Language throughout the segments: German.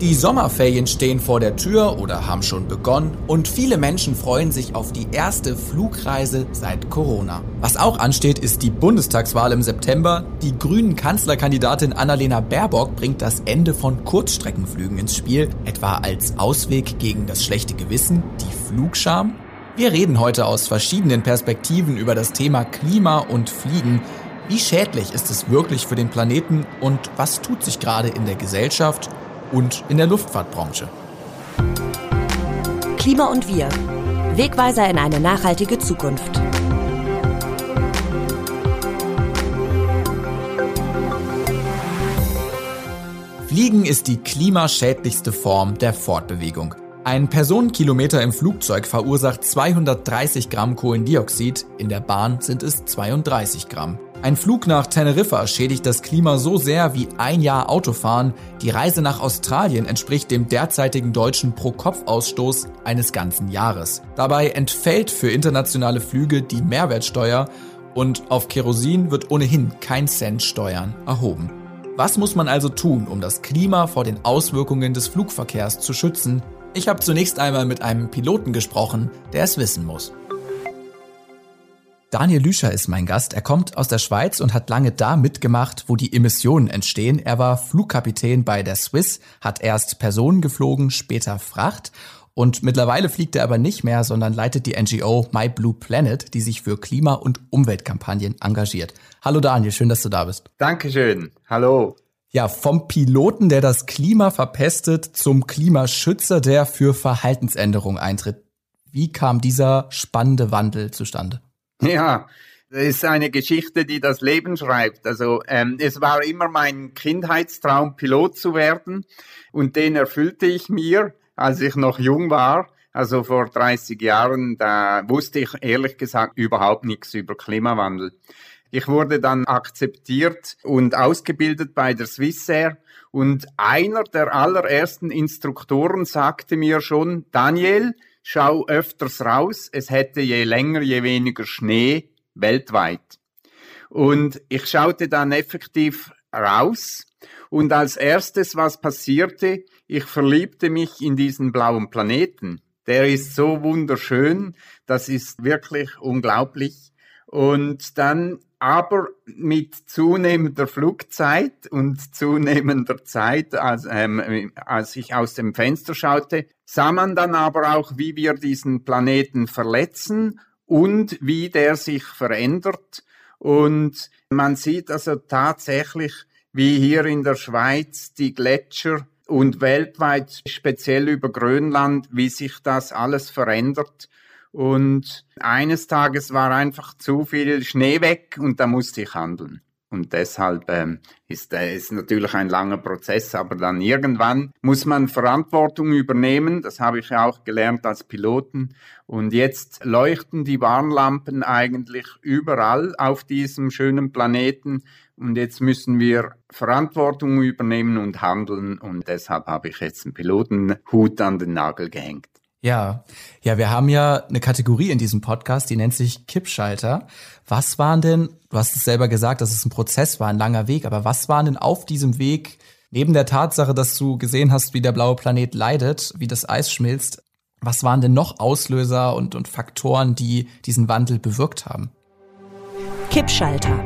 Die Sommerferien stehen vor der Tür oder haben schon begonnen und viele Menschen freuen sich auf die erste Flugreise seit Corona. Was auch ansteht, ist die Bundestagswahl im September. Die grünen Kanzlerkandidatin Annalena Baerbock bringt das Ende von Kurzstreckenflügen ins Spiel, etwa als Ausweg gegen das schlechte Gewissen, die Flugscham. Wir reden heute aus verschiedenen Perspektiven über das Thema Klima und Fliegen. Wie schädlich ist es wirklich für den Planeten und was tut sich gerade in der Gesellschaft und in der Luftfahrtbranche. Klima und wir. Wegweiser in eine nachhaltige Zukunft. Fliegen ist die klimaschädlichste Form der Fortbewegung. Ein Personenkilometer im Flugzeug verursacht 230 Gramm Kohlendioxid, in der Bahn sind es 32 Gramm. Ein Flug nach Teneriffa schädigt das Klima so sehr wie ein Jahr Autofahren. Die Reise nach Australien entspricht dem derzeitigen deutschen Pro-Kopf-Ausstoß eines ganzen Jahres. Dabei entfällt für internationale Flüge die Mehrwertsteuer und auf Kerosin wird ohnehin kein Cent Steuern erhoben. Was muss man also tun, um das Klima vor den Auswirkungen des Flugverkehrs zu schützen? Ich habe zunächst einmal mit einem Piloten gesprochen, der es wissen muss. Daniel Lüscher ist mein Gast. Er kommt aus der Schweiz und hat lange da mitgemacht, wo die Emissionen entstehen. Er war Flugkapitän bei der Swiss, hat erst Personen geflogen, später Fracht. Und mittlerweile fliegt er aber nicht mehr, sondern leitet die NGO My Blue Planet, die sich für Klima- und Umweltkampagnen engagiert. Hallo Daniel, schön, dass du da bist. Dankeschön. Hallo. Ja, vom Piloten, der das Klima verpestet, zum Klimaschützer, der für Verhaltensänderung eintritt. Wie kam dieser spannende Wandel zustande? Ja, das ist eine Geschichte, die das Leben schreibt. Also ähm, es war immer mein Kindheitstraum, Pilot zu werden und den erfüllte ich mir, als ich noch jung war. Also vor 30 Jahren, da wusste ich ehrlich gesagt überhaupt nichts über Klimawandel. Ich wurde dann akzeptiert und ausgebildet bei der Swissair und einer der allerersten Instruktoren sagte mir schon, Daniel, schau öfters raus, es hätte je länger, je weniger Schnee weltweit. Und ich schaute dann effektiv raus und als erstes, was passierte, ich verliebte mich in diesen blauen Planeten. Der ist so wunderschön, das ist wirklich unglaublich. Und dann aber mit zunehmender Flugzeit und zunehmender Zeit, als, ähm, als ich aus dem Fenster schaute, sah man dann aber auch, wie wir diesen Planeten verletzen und wie der sich verändert. Und man sieht also tatsächlich, wie hier in der Schweiz die Gletscher und weltweit speziell über Grönland, wie sich das alles verändert. Und eines Tages war einfach zu viel Schnee weg und da musste ich handeln. Und deshalb ähm, ist es äh, natürlich ein langer Prozess, aber dann irgendwann muss man Verantwortung übernehmen. Das habe ich auch gelernt als Piloten. Und jetzt leuchten die Warnlampen eigentlich überall auf diesem schönen Planeten. Und jetzt müssen wir Verantwortung übernehmen und handeln. Und deshalb habe ich jetzt einen Pilotenhut an den Nagel gehängt. Ja, ja, wir haben ja eine Kategorie in diesem Podcast, die nennt sich Kippschalter. Was waren denn, du hast es selber gesagt, dass es ein Prozess war, ein langer Weg, aber was waren denn auf diesem Weg, neben der Tatsache, dass du gesehen hast, wie der blaue Planet leidet, wie das Eis schmilzt, was waren denn noch Auslöser und, und Faktoren, die diesen Wandel bewirkt haben? Kippschalter.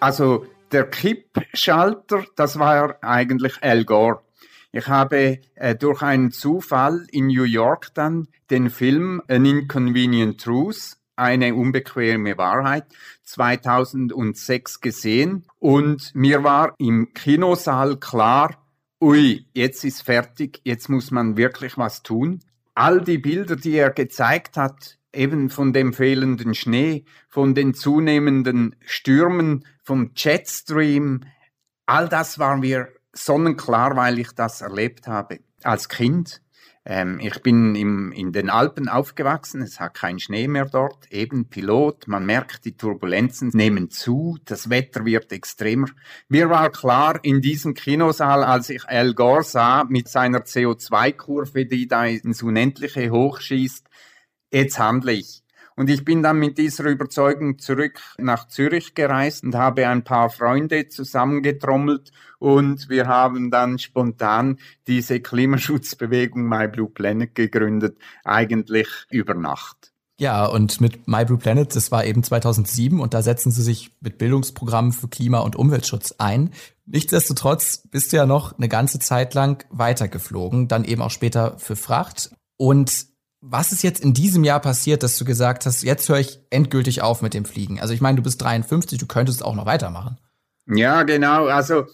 Also der Kippschalter, das war eigentlich Al Gore. Ich habe äh, durch einen Zufall in New York dann den Film An Inconvenient Truth, eine unbequeme Wahrheit, 2006 gesehen und mir war im Kinosaal klar, ui, jetzt ist fertig, jetzt muss man wirklich was tun. All die Bilder, die er gezeigt hat, eben von dem fehlenden Schnee, von den zunehmenden Stürmen, vom Jetstream, all das war mir sonnenklar, weil ich das erlebt habe als Kind. Ähm, ich bin im, in den Alpen aufgewachsen, es hat keinen Schnee mehr dort, eben Pilot, man merkt, die Turbulenzen nehmen zu, das Wetter wird extremer. Mir war klar, in diesem Kinosaal, als ich Al Gore sah, mit seiner CO2-Kurve, die da ins Unendliche hochschießt, jetzt handle ich. Und ich bin dann mit dieser Überzeugung zurück nach Zürich gereist und habe ein paar Freunde zusammengetrommelt und wir haben dann spontan diese Klimaschutzbewegung My Blue Planet gegründet, eigentlich über Nacht. Ja, und mit My Blue Planet, das war eben 2007 und da setzen sie sich mit Bildungsprogrammen für Klima- und Umweltschutz ein. Nichtsdestotrotz bist du ja noch eine ganze Zeit lang weitergeflogen, dann eben auch später für Fracht. Und was ist jetzt in diesem Jahr passiert, dass du gesagt hast, jetzt höre ich endgültig auf mit dem Fliegen? Also ich meine, du bist 53, du könntest auch noch weitermachen. Ja, genau. Also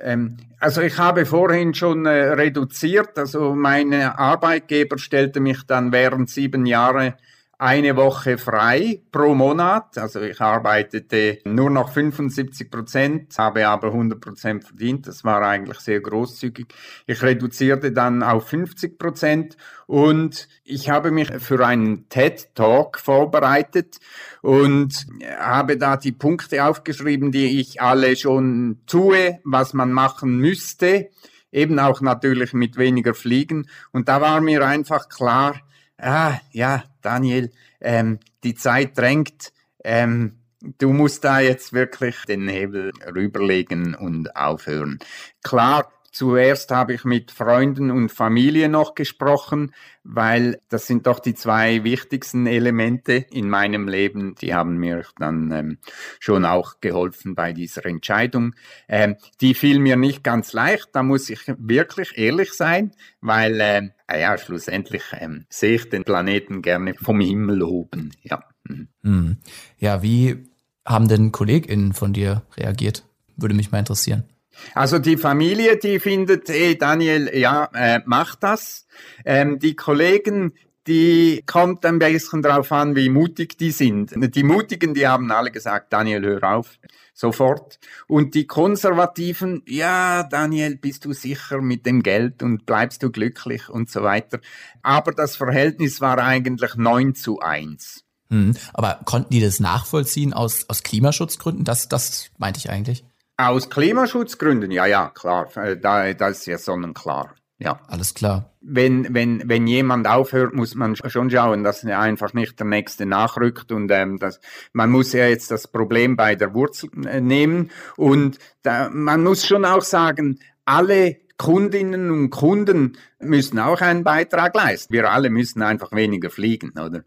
ähm, also ich habe vorhin schon äh, reduziert. Also mein Arbeitgeber stellte mich dann während sieben Jahre eine Woche frei pro Monat. Also ich arbeitete nur noch 75 Prozent, habe aber 100 Prozent verdient. Das war eigentlich sehr großzügig. Ich reduzierte dann auf 50 Prozent und ich habe mich für einen TED Talk vorbereitet und habe da die Punkte aufgeschrieben, die ich alle schon tue, was man machen müsste. Eben auch natürlich mit weniger Fliegen. Und da war mir einfach klar, ah, ja, Daniel, ähm, die Zeit drängt, ähm, du musst da jetzt wirklich den Hebel rüberlegen und aufhören. Klar, Zuerst habe ich mit Freunden und Familie noch gesprochen, weil das sind doch die zwei wichtigsten Elemente in meinem Leben. Die haben mir dann ähm, schon auch geholfen bei dieser Entscheidung. Ähm, die fiel mir nicht ganz leicht, da muss ich wirklich ehrlich sein, weil äh, ja, schlussendlich ähm, sehe ich den Planeten gerne vom Himmel oben. Ja. Mhm. Hm. Ja, wie haben denn KollegInnen von dir reagiert? Würde mich mal interessieren. Also die Familie, die findet, hey Daniel, ja, äh, mach das. Ähm, die Kollegen, die kommt ein bisschen drauf an, wie mutig die sind. Die Mutigen, die haben alle gesagt, Daniel, hör auf, sofort. Und die Konservativen, ja, Daniel, bist du sicher mit dem Geld und bleibst du glücklich und so weiter. Aber das Verhältnis war eigentlich 9 zu 1. Hm, aber konnten die das nachvollziehen aus, aus Klimaschutzgründen? Das, das meinte ich eigentlich. Aus Klimaschutzgründen, ja, ja, klar. Äh, da, das ist ja sonnenklar. Ja. Alles klar. Wenn, wenn, wenn jemand aufhört, muss man schon schauen, dass er einfach nicht der Nächste nachrückt und ähm, das, man muss ja jetzt das Problem bei der Wurzel äh, nehmen und da, man muss schon auch sagen, alle Kundinnen und Kunden müssen auch einen Beitrag leisten. Wir alle müssen einfach weniger fliegen, oder?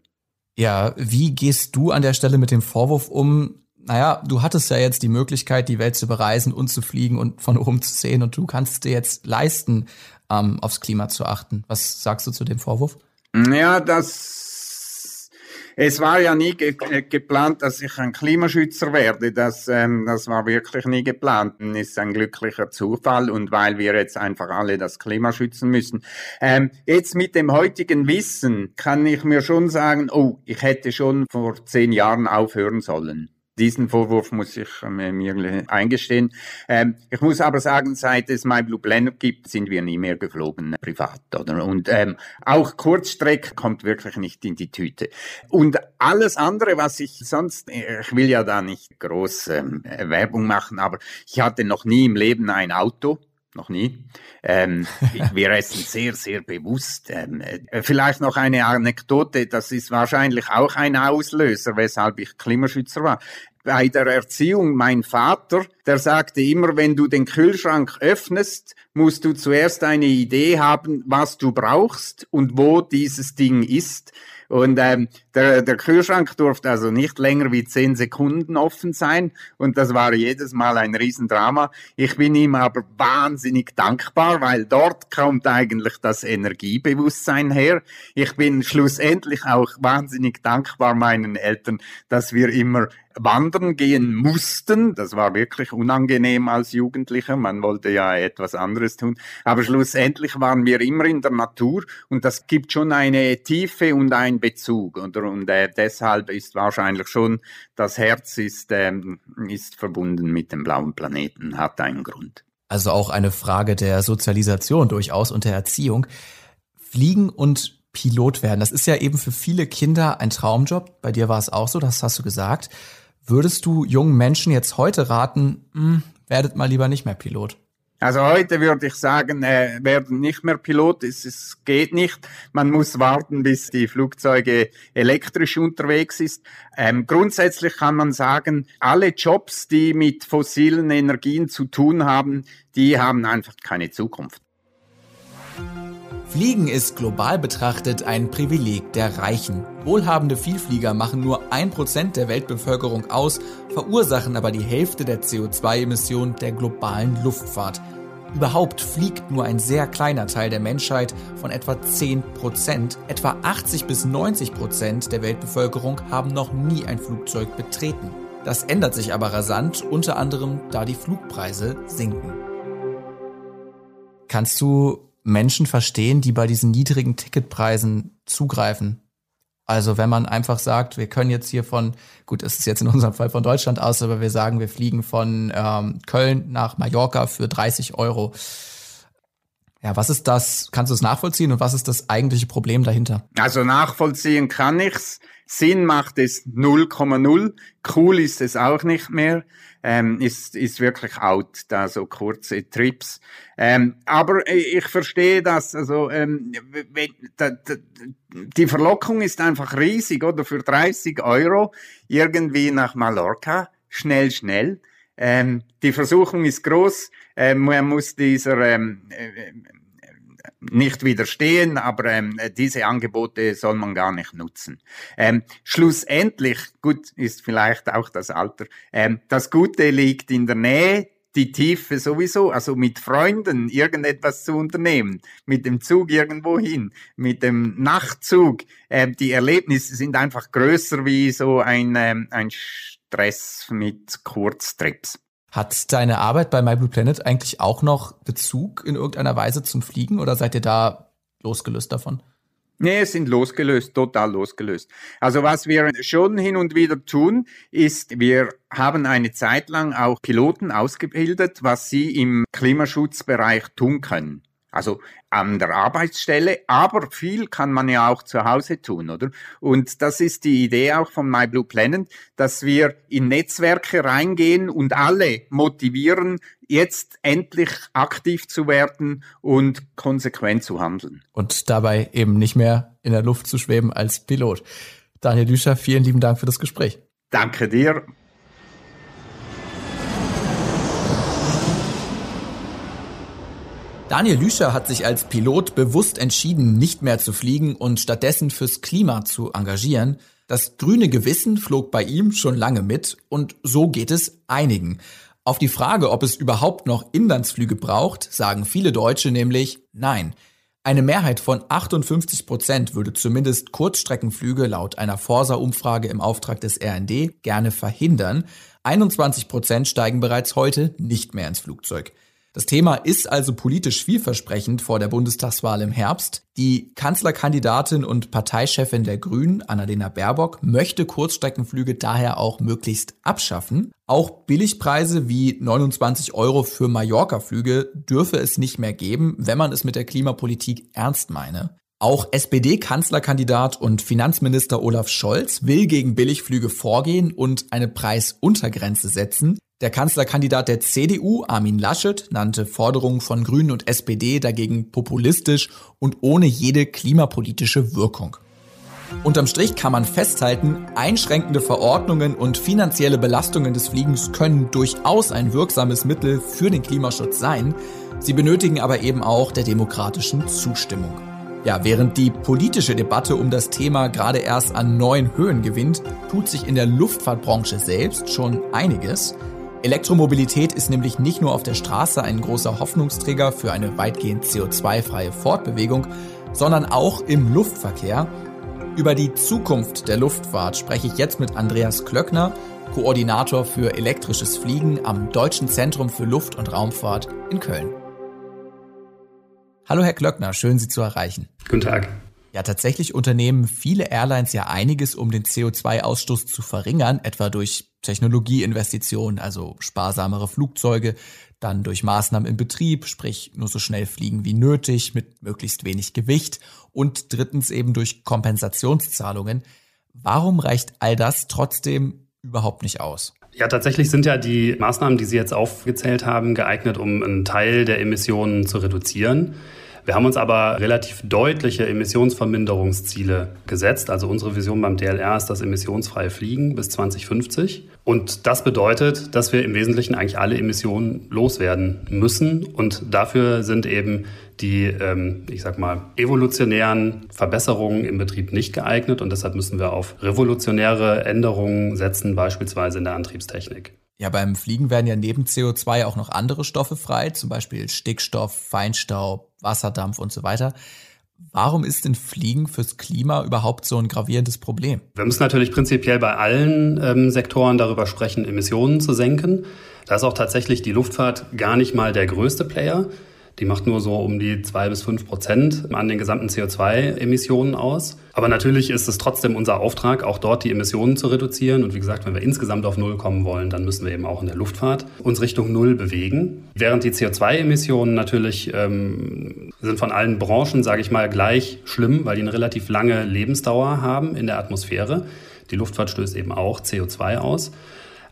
Ja, wie gehst du an der Stelle mit dem Vorwurf um, naja, du hattest ja jetzt die Möglichkeit, die Welt zu bereisen und zu fliegen und von oben zu sehen und du kannst dir jetzt leisten, ähm, aufs Klima zu achten. Was sagst du zu dem Vorwurf? Ja, das, es war ja nie ge äh, geplant, dass ich ein Klimaschützer werde. Das, ähm, das war wirklich nie geplant. Das ist ein glücklicher Zufall und weil wir jetzt einfach alle das Klima schützen müssen. Ähm, jetzt mit dem heutigen Wissen kann ich mir schon sagen, oh, ich hätte schon vor zehn Jahren aufhören sollen. Diesen Vorwurf muss ich äh, mir eingestehen. Ähm, ich muss aber sagen, seit es My Blue Planet gibt, sind wir nie mehr geflogen, äh, privat, oder? Und ähm, auch Kurzstreck kommt wirklich nicht in die Tüte. Und alles andere, was ich sonst, äh, ich will ja da nicht groß ähm, Werbung machen, aber ich hatte noch nie im Leben ein Auto noch nie. Ähm, wir essen sehr, sehr bewusst. Ähm, äh, vielleicht noch eine Anekdote, das ist wahrscheinlich auch ein Auslöser, weshalb ich Klimaschützer war. Bei der Erziehung, mein Vater, der sagte immer, wenn du den Kühlschrank öffnest, musst du zuerst eine Idee haben, was du brauchst und wo dieses Ding ist. Und ähm, der, der Kühlschrank durfte also nicht länger wie zehn Sekunden offen sein und das war jedes Mal ein Riesendrama. Ich bin ihm aber wahnsinnig dankbar, weil dort kommt eigentlich das Energiebewusstsein her. Ich bin schlussendlich auch wahnsinnig dankbar meinen Eltern, dass wir immer wandern gehen mussten. Das war wirklich unangenehm als Jugendlicher. Man wollte ja etwas anderes tun. Aber schlussendlich waren wir immer in der Natur und das gibt schon eine Tiefe und einen Bezug. Oder? Und äh, deshalb ist wahrscheinlich schon das Herz ist, ähm, ist verbunden mit dem blauen Planeten, hat einen Grund. Also auch eine Frage der Sozialisation durchaus und der Erziehung. Fliegen und Pilot werden, das ist ja eben für viele Kinder ein Traumjob. Bei dir war es auch so, das hast du gesagt. Würdest du jungen Menschen jetzt heute raten, mh, hm, werdet mal lieber nicht mehr Pilot? Also heute würde ich sagen, äh, werden nicht mehr Pilot, es, es geht nicht. Man muss warten, bis die Flugzeuge elektrisch unterwegs ist. Ähm, grundsätzlich kann man sagen, alle Jobs, die mit fossilen Energien zu tun haben, die haben einfach keine Zukunft. Fliegen ist global betrachtet ein Privileg der Reichen. Wohlhabende Vielflieger machen nur ein Prozent der Weltbevölkerung aus, verursachen aber die Hälfte der CO2-Emissionen der globalen Luftfahrt. Überhaupt fliegt nur ein sehr kleiner Teil der Menschheit von etwa 10%. Prozent. Etwa 80 bis 90 Prozent der Weltbevölkerung haben noch nie ein Flugzeug betreten. Das ändert sich aber rasant, unter anderem da die Flugpreise sinken. Kannst du Menschen verstehen, die bei diesen niedrigen Ticketpreisen zugreifen. Also wenn man einfach sagt, wir können jetzt hier von, gut, es ist jetzt in unserem Fall von Deutschland aus, aber wir sagen, wir fliegen von ähm, Köln nach Mallorca für 30 Euro. Ja, was ist das? Kannst du es nachvollziehen und was ist das eigentliche Problem dahinter? Also nachvollziehen kann ich's. Sinn macht es 0,0. Cool ist es auch nicht mehr. Ähm, ist, ist wirklich out, da so kurze Trips. Ähm, aber ich verstehe das. Also ähm, die Verlockung ist einfach riesig, oder? Für 30 Euro irgendwie nach Mallorca, schnell, schnell. Ähm, die Versuchung ist groß. Ähm, man muss dieser ähm, äh, nicht widerstehen, aber ähm, diese Angebote soll man gar nicht nutzen. Ähm, schlussendlich, gut, ist vielleicht auch das Alter, ähm, das Gute liegt in der Nähe, die Tiefe sowieso, also mit Freunden irgendetwas zu unternehmen, mit dem Zug irgendwo hin, mit dem Nachtzug, äh, die Erlebnisse sind einfach größer wie so ein, ähm, ein Stress mit Kurztrips. Hat deine Arbeit bei My Blue Planet eigentlich auch noch Bezug in irgendeiner Weise zum Fliegen oder seid ihr da losgelöst davon? Nee, es sind losgelöst, total losgelöst. Also was wir schon hin und wieder tun, ist, wir haben eine Zeit lang auch Piloten ausgebildet, was sie im Klimaschutzbereich tun können. Also an der Arbeitsstelle, aber viel kann man ja auch zu Hause tun, oder? Und das ist die Idee auch von My Blue Planet, dass wir in Netzwerke reingehen und alle motivieren, jetzt endlich aktiv zu werden und konsequent zu handeln. Und dabei eben nicht mehr in der Luft zu schweben als Pilot. Daniel Düscher, vielen lieben Dank für das Gespräch. Danke dir. Daniel Lüscher hat sich als Pilot bewusst entschieden, nicht mehr zu fliegen und stattdessen fürs Klima zu engagieren. Das grüne Gewissen flog bei ihm schon lange mit und so geht es einigen. Auf die Frage, ob es überhaupt noch Inlandsflüge braucht, sagen viele Deutsche nämlich nein. Eine Mehrheit von 58 Prozent würde zumindest Kurzstreckenflüge laut einer Forsa-Umfrage im Auftrag des RND gerne verhindern. 21 Prozent steigen bereits heute nicht mehr ins Flugzeug. Das Thema ist also politisch vielversprechend vor der Bundestagswahl im Herbst. Die Kanzlerkandidatin und Parteichefin der Grünen, Annalena Baerbock, möchte Kurzstreckenflüge daher auch möglichst abschaffen. Auch Billigpreise wie 29 Euro für Mallorca-Flüge dürfe es nicht mehr geben, wenn man es mit der Klimapolitik ernst meine. Auch SPD-Kanzlerkandidat und Finanzminister Olaf Scholz will gegen Billigflüge vorgehen und eine Preisuntergrenze setzen. Der Kanzlerkandidat der CDU, Armin Laschet, nannte Forderungen von Grünen und SPD dagegen populistisch und ohne jede klimapolitische Wirkung. Unterm Strich kann man festhalten, einschränkende Verordnungen und finanzielle Belastungen des Fliegens können durchaus ein wirksames Mittel für den Klimaschutz sein. Sie benötigen aber eben auch der demokratischen Zustimmung. Ja, während die politische Debatte um das Thema gerade erst an neuen Höhen gewinnt, tut sich in der Luftfahrtbranche selbst schon einiges. Elektromobilität ist nämlich nicht nur auf der Straße ein großer Hoffnungsträger für eine weitgehend CO2-freie Fortbewegung, sondern auch im Luftverkehr. Über die Zukunft der Luftfahrt spreche ich jetzt mit Andreas Klöckner, Koordinator für elektrisches Fliegen am Deutschen Zentrum für Luft- und Raumfahrt in Köln. Hallo Herr Klöckner, schön Sie zu erreichen. Guten Tag. Ja, tatsächlich unternehmen viele Airlines ja einiges, um den CO2-Ausstoß zu verringern, etwa durch Technologieinvestitionen, also sparsamere Flugzeuge, dann durch Maßnahmen im Betrieb, sprich nur so schnell fliegen wie nötig, mit möglichst wenig Gewicht und drittens eben durch Kompensationszahlungen. Warum reicht all das trotzdem überhaupt nicht aus? Ja, tatsächlich sind ja die Maßnahmen, die Sie jetzt aufgezählt haben, geeignet, um einen Teil der Emissionen zu reduzieren. Wir haben uns aber relativ deutliche Emissionsverminderungsziele gesetzt. Also unsere Vision beim DLR ist das emissionsfreie Fliegen bis 2050. Und das bedeutet, dass wir im Wesentlichen eigentlich alle Emissionen loswerden müssen. Und dafür sind eben die, ähm, ich sag mal, evolutionären Verbesserungen im Betrieb nicht geeignet. Und deshalb müssen wir auf revolutionäre Änderungen setzen, beispielsweise in der Antriebstechnik. Ja, beim Fliegen werden ja neben CO2 auch noch andere Stoffe frei, zum Beispiel Stickstoff, Feinstaub, Wasserdampf und so weiter. Warum ist denn Fliegen fürs Klima überhaupt so ein gravierendes Problem? Wir müssen natürlich prinzipiell bei allen ähm, Sektoren darüber sprechen, Emissionen zu senken. Da ist auch tatsächlich die Luftfahrt gar nicht mal der größte Player. Die macht nur so um die zwei bis fünf Prozent an den gesamten CO2-Emissionen aus. Aber natürlich ist es trotzdem unser Auftrag, auch dort die Emissionen zu reduzieren. Und wie gesagt, wenn wir insgesamt auf Null kommen wollen, dann müssen wir eben auch in der Luftfahrt uns Richtung Null bewegen. Während die CO2-Emissionen natürlich ähm, sind von allen Branchen, sage ich mal, gleich schlimm, weil die eine relativ lange Lebensdauer haben in der Atmosphäre. Die Luftfahrt stößt eben auch CO2 aus.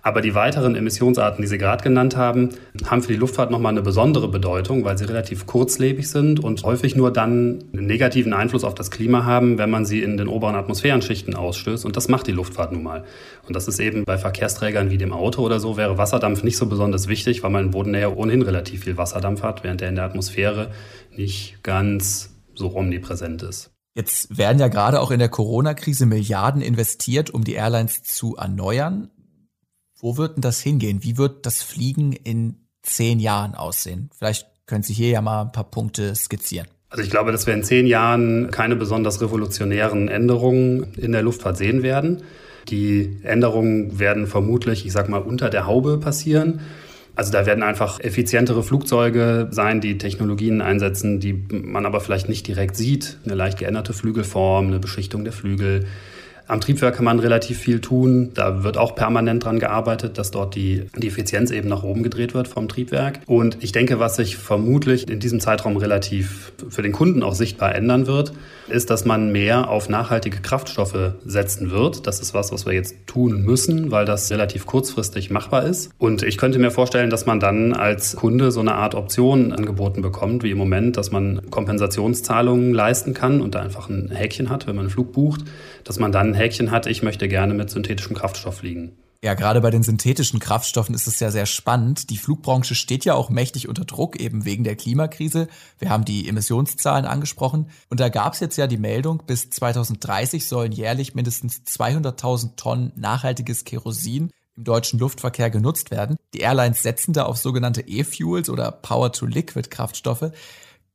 Aber die weiteren Emissionsarten, die Sie gerade genannt haben, haben für die Luftfahrt nochmal eine besondere Bedeutung, weil sie relativ kurzlebig sind und häufig nur dann einen negativen Einfluss auf das Klima haben, wenn man sie in den oberen Atmosphärenschichten ausstößt. Und das macht die Luftfahrt nun mal. Und das ist eben bei Verkehrsträgern wie dem Auto oder so, wäre Wasserdampf nicht so besonders wichtig, weil man in Bodennähe ohnehin relativ viel Wasserdampf hat, während der in der Atmosphäre nicht ganz so omnipräsent ist. Jetzt werden ja gerade auch in der Corona-Krise Milliarden investiert, um die Airlines zu erneuern. Wo wird denn das hingehen? Wie wird das Fliegen in zehn Jahren aussehen? Vielleicht können Sie hier ja mal ein paar Punkte skizzieren. Also ich glaube, dass wir in zehn Jahren keine besonders revolutionären Änderungen in der Luftfahrt sehen werden. Die Änderungen werden vermutlich, ich sag mal, unter der Haube passieren. Also da werden einfach effizientere Flugzeuge sein, die Technologien einsetzen, die man aber vielleicht nicht direkt sieht. Eine leicht geänderte Flügelform, eine Beschichtung der Flügel, am Triebwerk kann man relativ viel tun. Da wird auch permanent dran gearbeitet, dass dort die, die Effizienz eben nach oben gedreht wird vom Triebwerk. Und ich denke, was sich vermutlich in diesem Zeitraum relativ für den Kunden auch sichtbar ändern wird, ist, dass man mehr auf nachhaltige Kraftstoffe setzen wird. Das ist was, was wir jetzt tun müssen, weil das relativ kurzfristig machbar ist. Und ich könnte mir vorstellen, dass man dann als Kunde so eine Art Option angeboten bekommt, wie im Moment, dass man Kompensationszahlungen leisten kann und da einfach ein Häkchen hat, wenn man einen Flug bucht dass man dann ein Häkchen hat, ich möchte gerne mit synthetischem Kraftstoff fliegen. Ja, gerade bei den synthetischen Kraftstoffen ist es ja sehr spannend. Die Flugbranche steht ja auch mächtig unter Druck, eben wegen der Klimakrise. Wir haben die Emissionszahlen angesprochen. Und da gab es jetzt ja die Meldung, bis 2030 sollen jährlich mindestens 200.000 Tonnen nachhaltiges Kerosin im deutschen Luftverkehr genutzt werden. Die Airlines setzen da auf sogenannte E-Fuels oder Power-to-Liquid-Kraftstoffe.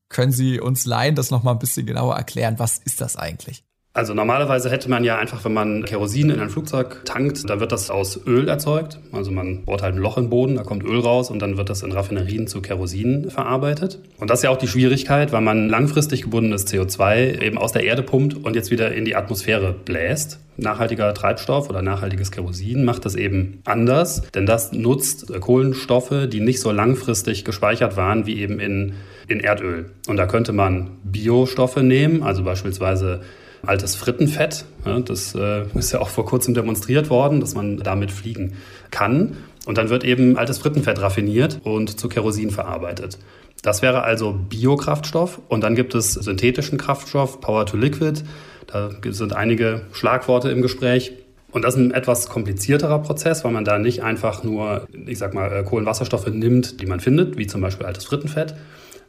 Können Sie uns Laien das nochmal ein bisschen genauer erklären? Was ist das eigentlich? Also normalerweise hätte man ja einfach, wenn man Kerosin in ein Flugzeug tankt, dann wird das aus Öl erzeugt. Also man bohrt halt ein Loch im Boden, da kommt Öl raus und dann wird das in Raffinerien zu Kerosin verarbeitet. Und das ist ja auch die Schwierigkeit, weil man langfristig gebundenes CO2 eben aus der Erde pumpt und jetzt wieder in die Atmosphäre bläst. Nachhaltiger Treibstoff oder nachhaltiges Kerosin macht das eben anders, denn das nutzt Kohlenstoffe, die nicht so langfristig gespeichert waren wie eben in, in Erdöl. Und da könnte man Biostoffe nehmen, also beispielsweise altes Frittenfett. Ja, das äh, ist ja auch vor kurzem demonstriert worden, dass man damit fliegen kann. Und dann wird eben altes Frittenfett raffiniert und zu Kerosin verarbeitet. Das wäre also Biokraftstoff. Und dann gibt es synthetischen Kraftstoff, Power to Liquid. Da sind einige Schlagworte im Gespräch. Und das ist ein etwas komplizierterer Prozess, weil man da nicht einfach nur, ich sag mal, äh, Kohlenwasserstoffe nimmt, die man findet, wie zum Beispiel altes Frittenfett,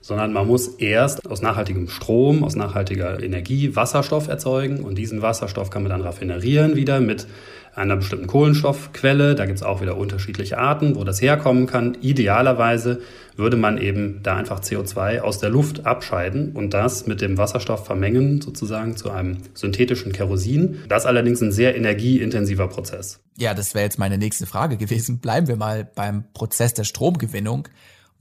sondern man muss erst aus nachhaltigem Strom, aus nachhaltiger Energie Wasserstoff erzeugen und diesen Wasserstoff kann man dann raffinerieren wieder mit einer bestimmten Kohlenstoffquelle. Da gibt es auch wieder unterschiedliche Arten, wo das herkommen kann. Idealerweise würde man eben da einfach CO2 aus der Luft abscheiden und das mit dem Wasserstoff vermengen, sozusagen zu einem synthetischen Kerosin. Das ist allerdings ein sehr energieintensiver Prozess. Ja, das wäre jetzt meine nächste Frage gewesen. Bleiben wir mal beim Prozess der Stromgewinnung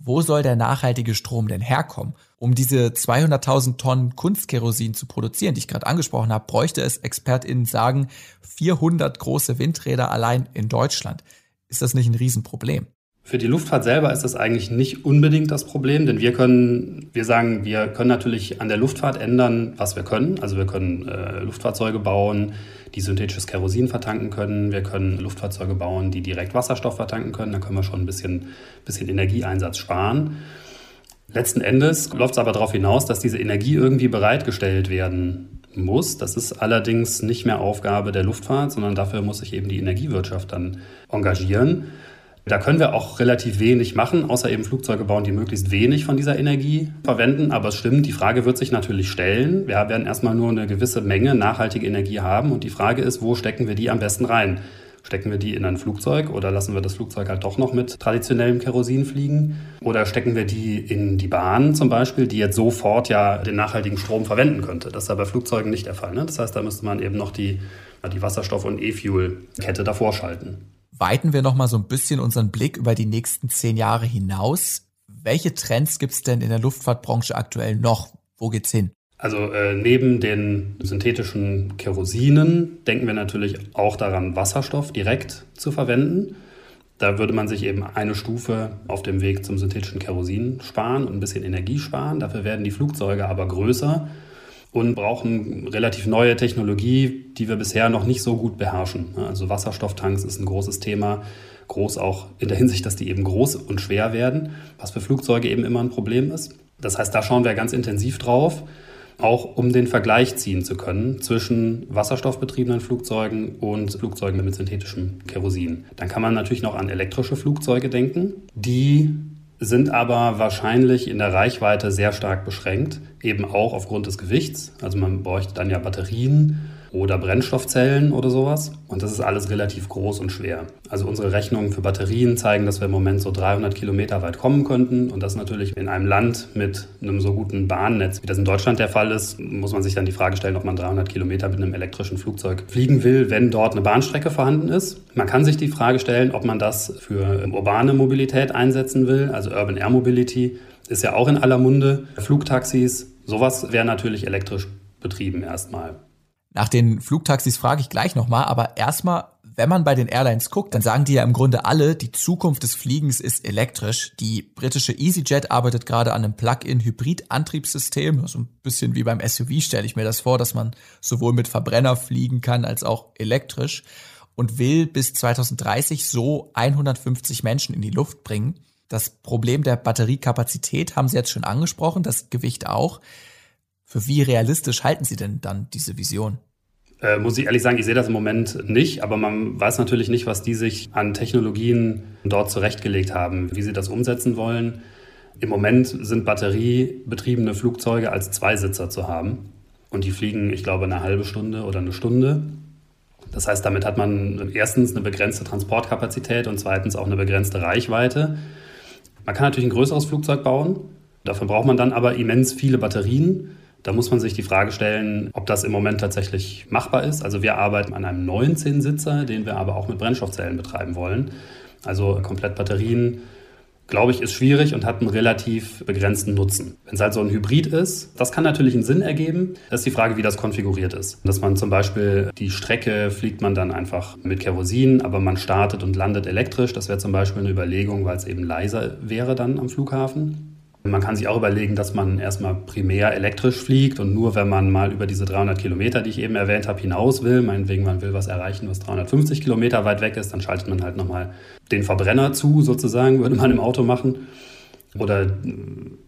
wo soll der nachhaltige Strom denn herkommen? Um diese 200.000 Tonnen Kunstkerosin zu produzieren, die ich gerade angesprochen habe, bräuchte es ExpertInnen sagen 400 große Windräder allein in Deutschland. Ist das nicht ein Riesenproblem? Für die Luftfahrt selber ist das eigentlich nicht unbedingt das Problem, denn wir können, wir sagen, wir können natürlich an der Luftfahrt ändern, was wir können. Also wir können äh, Luftfahrzeuge bauen, die synthetisches Kerosin vertanken können. Wir können Luftfahrzeuge bauen, die direkt Wasserstoff vertanken können. Da können wir schon ein bisschen, bisschen Energieeinsatz sparen. Letzten Endes läuft es aber darauf hinaus, dass diese Energie irgendwie bereitgestellt werden muss. Das ist allerdings nicht mehr Aufgabe der Luftfahrt, sondern dafür muss sich eben die Energiewirtschaft dann engagieren. Da können wir auch relativ wenig machen, außer eben Flugzeuge bauen, die möglichst wenig von dieser Energie verwenden. Aber es stimmt, die Frage wird sich natürlich stellen. Wir werden erstmal nur eine gewisse Menge nachhaltige Energie haben und die Frage ist, wo stecken wir die am besten rein? Stecken wir die in ein Flugzeug oder lassen wir das Flugzeug halt doch noch mit traditionellem Kerosin fliegen? Oder stecken wir die in die Bahn zum Beispiel, die jetzt sofort ja den nachhaltigen Strom verwenden könnte? Das ist ja bei Flugzeugen nicht der Fall. Ne? Das heißt, da müsste man eben noch die, die Wasserstoff- und E-Fuel-Kette davor schalten weiten wir noch mal so ein bisschen unseren Blick über die nächsten zehn Jahre hinaus. Welche Trends gibt es denn in der Luftfahrtbranche aktuell noch? Wo geht's hin? Also äh, neben den synthetischen Kerosinen denken wir natürlich auch daran, Wasserstoff direkt zu verwenden. Da würde man sich eben eine Stufe auf dem Weg zum synthetischen Kerosin sparen und ein bisschen Energie sparen. Dafür werden die Flugzeuge aber größer und brauchen relativ neue Technologie, die wir bisher noch nicht so gut beherrschen. Also Wasserstofftanks ist ein großes Thema, groß auch in der Hinsicht, dass die eben groß und schwer werden, was für Flugzeuge eben immer ein Problem ist. Das heißt, da schauen wir ganz intensiv drauf, auch um den Vergleich ziehen zu können zwischen wasserstoffbetriebenen Flugzeugen und Flugzeugen mit synthetischem Kerosin. Dann kann man natürlich noch an elektrische Flugzeuge denken, die sind aber wahrscheinlich in der Reichweite sehr stark beschränkt, eben auch aufgrund des Gewichts. Also man bräuchte dann ja Batterien oder Brennstoffzellen oder sowas. Und das ist alles relativ groß und schwer. Also unsere Rechnungen für Batterien zeigen, dass wir im Moment so 300 Kilometer weit kommen könnten. Und das natürlich in einem Land mit einem so guten Bahnnetz, wie das in Deutschland der Fall ist, muss man sich dann die Frage stellen, ob man 300 Kilometer mit einem elektrischen Flugzeug fliegen will, wenn dort eine Bahnstrecke vorhanden ist. Man kann sich die Frage stellen, ob man das für urbane Mobilität einsetzen will, also Urban Air Mobility ist ja auch in aller Munde. Flugtaxis, sowas wäre natürlich elektrisch betrieben erstmal. Nach den Flugtaxis frage ich gleich nochmal, aber erstmal, wenn man bei den Airlines guckt, dann sagen die ja im Grunde alle, die Zukunft des Fliegens ist elektrisch. Die britische EasyJet arbeitet gerade an einem Plug-in-Hybrid-Antriebssystem. So ein bisschen wie beim SUV stelle ich mir das vor, dass man sowohl mit Verbrenner fliegen kann als auch elektrisch und will bis 2030 so 150 Menschen in die Luft bringen. Das Problem der Batteriekapazität haben Sie jetzt schon angesprochen, das Gewicht auch. Für wie realistisch halten Sie denn dann diese Vision? Äh, muss ich ehrlich sagen, ich sehe das im Moment nicht, aber man weiß natürlich nicht, was die sich an Technologien dort zurechtgelegt haben, wie sie das umsetzen wollen. Im Moment sind batteriebetriebene Flugzeuge als Zweisitzer zu haben und die fliegen, ich glaube, eine halbe Stunde oder eine Stunde. Das heißt, damit hat man erstens eine begrenzte Transportkapazität und zweitens auch eine begrenzte Reichweite. Man kann natürlich ein größeres Flugzeug bauen. Dafür braucht man dann aber immens viele Batterien. Da muss man sich die Frage stellen, ob das im Moment tatsächlich machbar ist. Also wir arbeiten an einem 19-Sitzer, den wir aber auch mit Brennstoffzellen betreiben wollen. Also komplett Batterien, glaube ich, ist schwierig und hat einen relativ begrenzten Nutzen. Wenn es halt so ein Hybrid ist, das kann natürlich einen Sinn ergeben. Das ist die Frage, wie das konfiguriert ist. Dass man zum Beispiel die Strecke fliegt man dann einfach mit Kerosin, aber man startet und landet elektrisch. Das wäre zum Beispiel eine Überlegung, weil es eben leiser wäre dann am Flughafen. Man kann sich auch überlegen, dass man erstmal primär elektrisch fliegt und nur wenn man mal über diese 300 Kilometer, die ich eben erwähnt habe, hinaus will, meinetwegen man will was erreichen, was 350 Kilometer weit weg ist, dann schaltet man halt nochmal den Verbrenner zu, sozusagen, würde man im Auto machen. Oder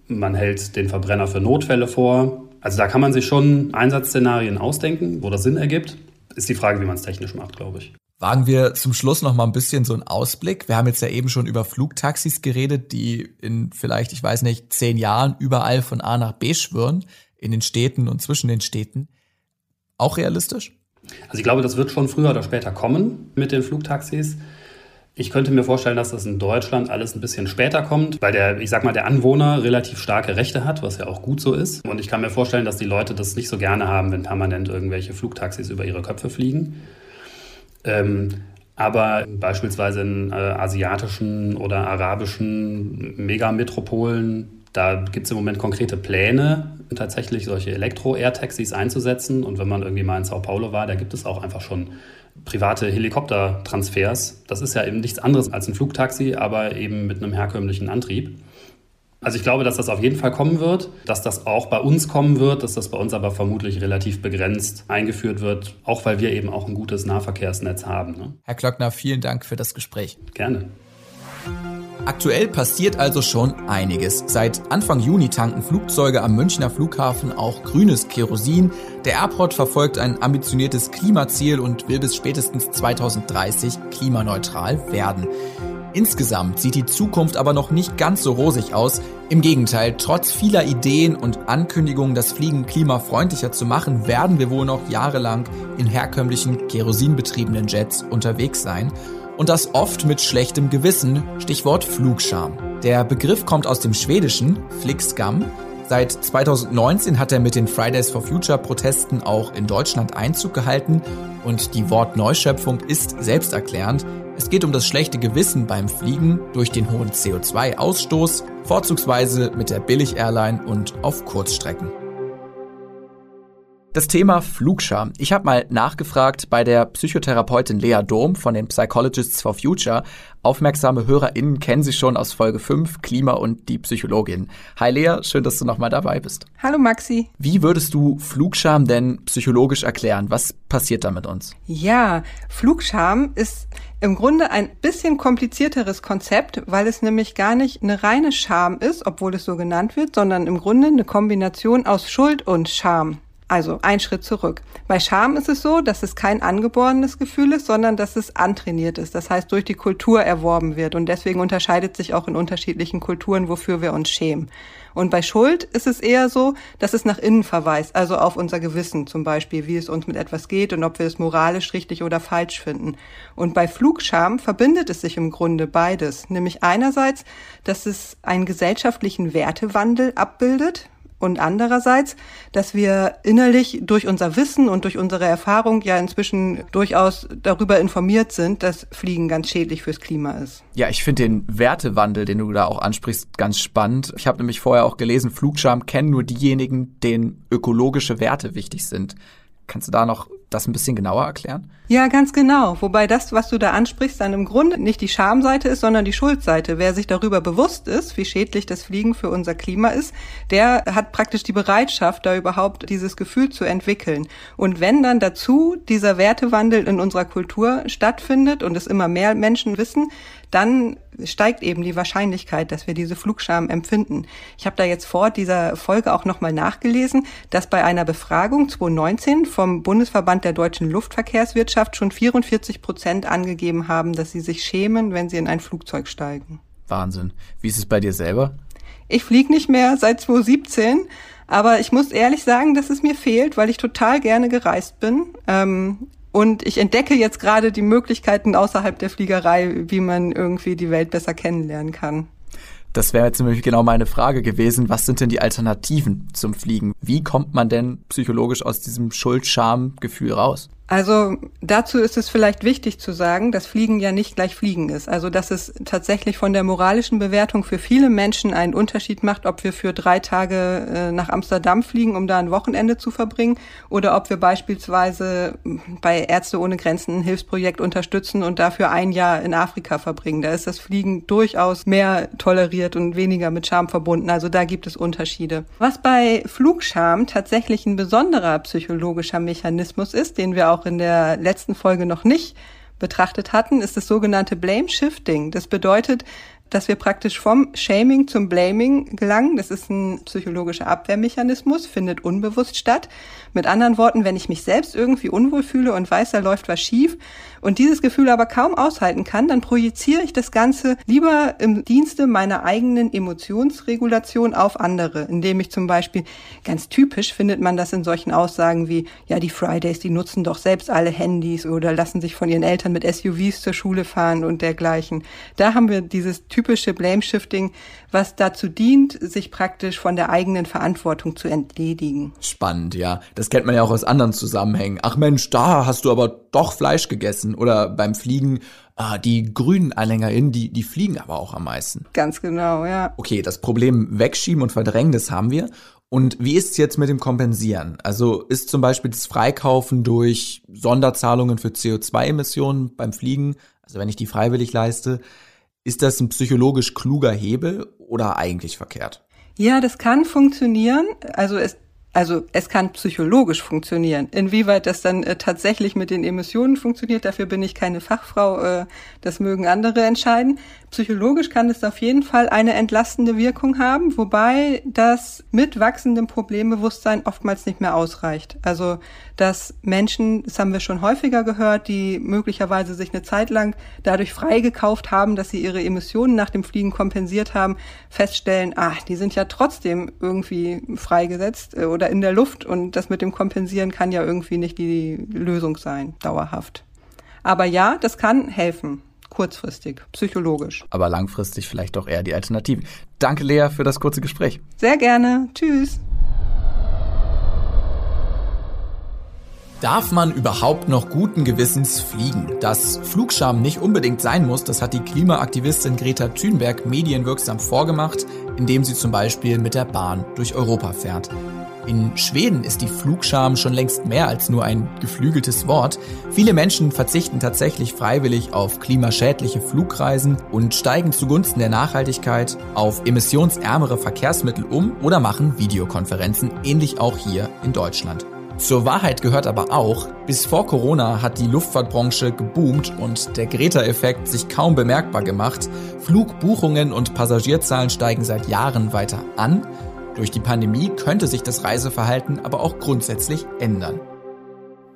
man hält den Verbrenner für Notfälle vor. Also da kann man sich schon Einsatzszenarien ausdenken, wo das Sinn ergibt. Ist die Frage, wie man es technisch macht, glaube ich. Wagen wir zum Schluss noch mal ein bisschen so einen Ausblick. Wir haben jetzt ja eben schon über Flugtaxis geredet, die in vielleicht, ich weiß nicht, zehn Jahren überall von A nach B schwirren, in den Städten und zwischen den Städten. Auch realistisch? Also ich glaube, das wird schon früher oder später kommen mit den Flugtaxis. Ich könnte mir vorstellen, dass das in Deutschland alles ein bisschen später kommt, weil der, ich sag mal, der Anwohner relativ starke Rechte hat, was ja auch gut so ist. Und ich kann mir vorstellen, dass die Leute das nicht so gerne haben, wenn permanent irgendwelche Flugtaxis über ihre Köpfe fliegen. Ähm, aber beispielsweise in äh, asiatischen oder arabischen Megametropolen, da gibt es im Moment konkrete Pläne, tatsächlich solche Elektro-Air-Taxis einzusetzen. Und wenn man irgendwie mal in Sao Paulo war, da gibt es auch einfach schon private Helikoptertransfers. Das ist ja eben nichts anderes als ein Flugtaxi, aber eben mit einem herkömmlichen Antrieb. Also ich glaube, dass das auf jeden Fall kommen wird, dass das auch bei uns kommen wird, dass das bei uns aber vermutlich relativ begrenzt eingeführt wird, auch weil wir eben auch ein gutes Nahverkehrsnetz haben. Ne? Herr Klöckner, vielen Dank für das Gespräch. Gerne. Aktuell passiert also schon einiges. Seit Anfang Juni tanken Flugzeuge am Münchner Flughafen auch grünes Kerosin. Der Airport verfolgt ein ambitioniertes Klimaziel und will bis spätestens 2030 klimaneutral werden. Insgesamt sieht die Zukunft aber noch nicht ganz so rosig aus. Im Gegenteil, trotz vieler Ideen und Ankündigungen, das Fliegen klimafreundlicher zu machen, werden wir wohl noch jahrelang in herkömmlichen kerosinbetriebenen Jets unterwegs sein. Und das oft mit schlechtem Gewissen, Stichwort Flugscham. Der Begriff kommt aus dem Schwedischen, Flixskam. Seit 2019 hat er mit den Fridays for Future Protesten auch in Deutschland Einzug gehalten und die Wortneuschöpfung ist selbsterklärend. Es geht um das schlechte Gewissen beim Fliegen durch den hohen CO2-Ausstoß, vorzugsweise mit der Billig-Airline und auf Kurzstrecken. Das Thema Flugscham. Ich habe mal nachgefragt bei der Psychotherapeutin Lea Dom von den Psychologists for Future. Aufmerksame HörerInnen kennen sie schon aus Folge 5, Klima und die Psychologin. Hi Lea, schön, dass du nochmal dabei bist. Hallo Maxi. Wie würdest du Flugscham denn psychologisch erklären? Was passiert da mit uns? Ja, Flugscham ist im Grunde ein bisschen komplizierteres Konzept, weil es nämlich gar nicht eine reine Scham ist, obwohl es so genannt wird, sondern im Grunde eine Kombination aus Schuld und Scham. Also ein Schritt zurück. Bei Scham ist es so, dass es kein angeborenes Gefühl ist, sondern dass es antrainiert ist. Das heißt, durch die Kultur erworben wird. Und deswegen unterscheidet sich auch in unterschiedlichen Kulturen, wofür wir uns schämen. Und bei Schuld ist es eher so, dass es nach innen verweist, also auf unser Gewissen zum Beispiel, wie es uns mit etwas geht und ob wir es moralisch richtig oder falsch finden. Und bei Flugscham verbindet es sich im Grunde beides, nämlich einerseits, dass es einen gesellschaftlichen Wertewandel abbildet, und andererseits, dass wir innerlich durch unser Wissen und durch unsere Erfahrung ja inzwischen durchaus darüber informiert sind, dass Fliegen ganz schädlich fürs Klima ist. Ja, ich finde den Wertewandel, den du da auch ansprichst, ganz spannend. Ich habe nämlich vorher auch gelesen, Flugscham kennen nur diejenigen, denen ökologische Werte wichtig sind. Kannst du da noch das ein bisschen genauer erklären? Ja, ganz genau. Wobei das, was du da ansprichst, dann im Grunde nicht die Schamseite ist, sondern die Schuldseite. Wer sich darüber bewusst ist, wie schädlich das Fliegen für unser Klima ist, der hat praktisch die Bereitschaft, da überhaupt dieses Gefühl zu entwickeln. Und wenn dann dazu dieser Wertewandel in unserer Kultur stattfindet und es immer mehr Menschen wissen, dann steigt eben die Wahrscheinlichkeit, dass wir diese Flugscham empfinden. Ich habe da jetzt vor dieser Folge auch nochmal nachgelesen, dass bei einer Befragung 2019 vom Bundesverband der deutschen Luftverkehrswirtschaft schon 44 Prozent angegeben haben, dass sie sich schämen, wenn sie in ein Flugzeug steigen. Wahnsinn. Wie ist es bei dir selber? Ich fliege nicht mehr seit 2017. Aber ich muss ehrlich sagen, dass es mir fehlt, weil ich total gerne gereist bin. Ähm, und ich entdecke jetzt gerade die Möglichkeiten außerhalb der Fliegerei, wie man irgendwie die Welt besser kennenlernen kann. Das wäre jetzt nämlich genau meine Frage gewesen. Was sind denn die Alternativen zum Fliegen? Wie kommt man denn psychologisch aus diesem Schuld-Scham-Gefühl raus? Also dazu ist es vielleicht wichtig zu sagen, dass Fliegen ja nicht gleich Fliegen ist. Also dass es tatsächlich von der moralischen Bewertung für viele Menschen einen Unterschied macht, ob wir für drei Tage äh, nach Amsterdam fliegen, um da ein Wochenende zu verbringen, oder ob wir beispielsweise bei Ärzte ohne Grenzen ein Hilfsprojekt unterstützen und dafür ein Jahr in Afrika verbringen. Da ist das Fliegen durchaus mehr toleriert und weniger mit Scham verbunden. Also da gibt es Unterschiede. Was bei Flugscham tatsächlich ein besonderer psychologischer Mechanismus ist, den wir auch auch in der letzten Folge noch nicht betrachtet hatten, ist das sogenannte Blame Shifting. Das bedeutet, dass wir praktisch vom Shaming zum Blaming gelangen. Das ist ein psychologischer Abwehrmechanismus, findet unbewusst statt. Mit anderen Worten, wenn ich mich selbst irgendwie unwohl fühle und weiß, da läuft was schief und dieses Gefühl aber kaum aushalten kann, dann projiziere ich das Ganze lieber im Dienste meiner eigenen Emotionsregulation auf andere, indem ich zum Beispiel, ganz typisch findet man das in solchen Aussagen wie, ja, die Fridays, die nutzen doch selbst alle Handys oder lassen sich von ihren Eltern mit SUVs zur Schule fahren und dergleichen. Da haben wir dieses typische Blame-Shifting, was dazu dient, sich praktisch von der eigenen Verantwortung zu entledigen. Spannend, ja. Das kennt man ja auch aus anderen Zusammenhängen. Ach Mensch, da hast du aber doch Fleisch gegessen. Oder beim Fliegen, Ah, die grünen AnhängerInnen, die, die fliegen aber auch am meisten. Ganz genau, ja. Okay, das Problem wegschieben und verdrängen, das haben wir. Und wie ist es jetzt mit dem Kompensieren? Also ist zum Beispiel das Freikaufen durch Sonderzahlungen für CO2-Emissionen beim Fliegen, also wenn ich die freiwillig leiste, ist das ein psychologisch kluger Hebel oder eigentlich verkehrt? Ja, das kann funktionieren. Also es also es kann psychologisch funktionieren. Inwieweit das dann äh, tatsächlich mit den Emissionen funktioniert, dafür bin ich keine Fachfrau, äh, das mögen andere entscheiden. Psychologisch kann es auf jeden Fall eine entlastende Wirkung haben, wobei das mit wachsendem Problembewusstsein oftmals nicht mehr ausreicht. Also dass Menschen, das haben wir schon häufiger gehört, die möglicherweise sich eine Zeit lang dadurch freigekauft haben, dass sie ihre Emissionen nach dem Fliegen kompensiert haben, feststellen, ah, die sind ja trotzdem irgendwie freigesetzt äh, oder in der Luft und das mit dem Kompensieren kann ja irgendwie nicht die Lösung sein, dauerhaft. Aber ja, das kann helfen. Kurzfristig, psychologisch. Aber langfristig vielleicht doch eher die Alternative. Danke, Lea, für das kurze Gespräch. Sehr gerne. Tschüss. Darf man überhaupt noch guten Gewissens fliegen? Dass Flugscham nicht unbedingt sein muss, das hat die Klimaaktivistin Greta Thunberg medienwirksam vorgemacht, indem sie zum Beispiel mit der Bahn durch Europa fährt. In Schweden ist die Flugscham schon längst mehr als nur ein geflügeltes Wort. Viele Menschen verzichten tatsächlich freiwillig auf klimaschädliche Flugreisen und steigen zugunsten der Nachhaltigkeit auf emissionsärmere Verkehrsmittel um oder machen Videokonferenzen, ähnlich auch hier in Deutschland. Zur Wahrheit gehört aber auch, bis vor Corona hat die Luftfahrtbranche geboomt und der Greta-Effekt sich kaum bemerkbar gemacht. Flugbuchungen und Passagierzahlen steigen seit Jahren weiter an durch die Pandemie könnte sich das Reiseverhalten aber auch grundsätzlich ändern.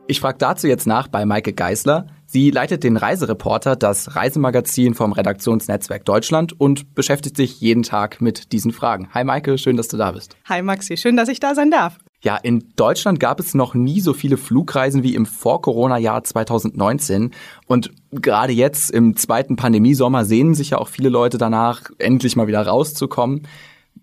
Ich frage dazu jetzt nach bei Maike Geisler. Sie leitet den Reisereporter, das Reisemagazin vom Redaktionsnetzwerk Deutschland und beschäftigt sich jeden Tag mit diesen Fragen. Hi Maike, schön, dass du da bist. Hi Maxi, schön, dass ich da sein darf. Ja, in Deutschland gab es noch nie so viele Flugreisen wie im Vor-Corona-Jahr 2019. Und gerade jetzt im zweiten Pandemiesommer sehnen sich ja auch viele Leute danach, endlich mal wieder rauszukommen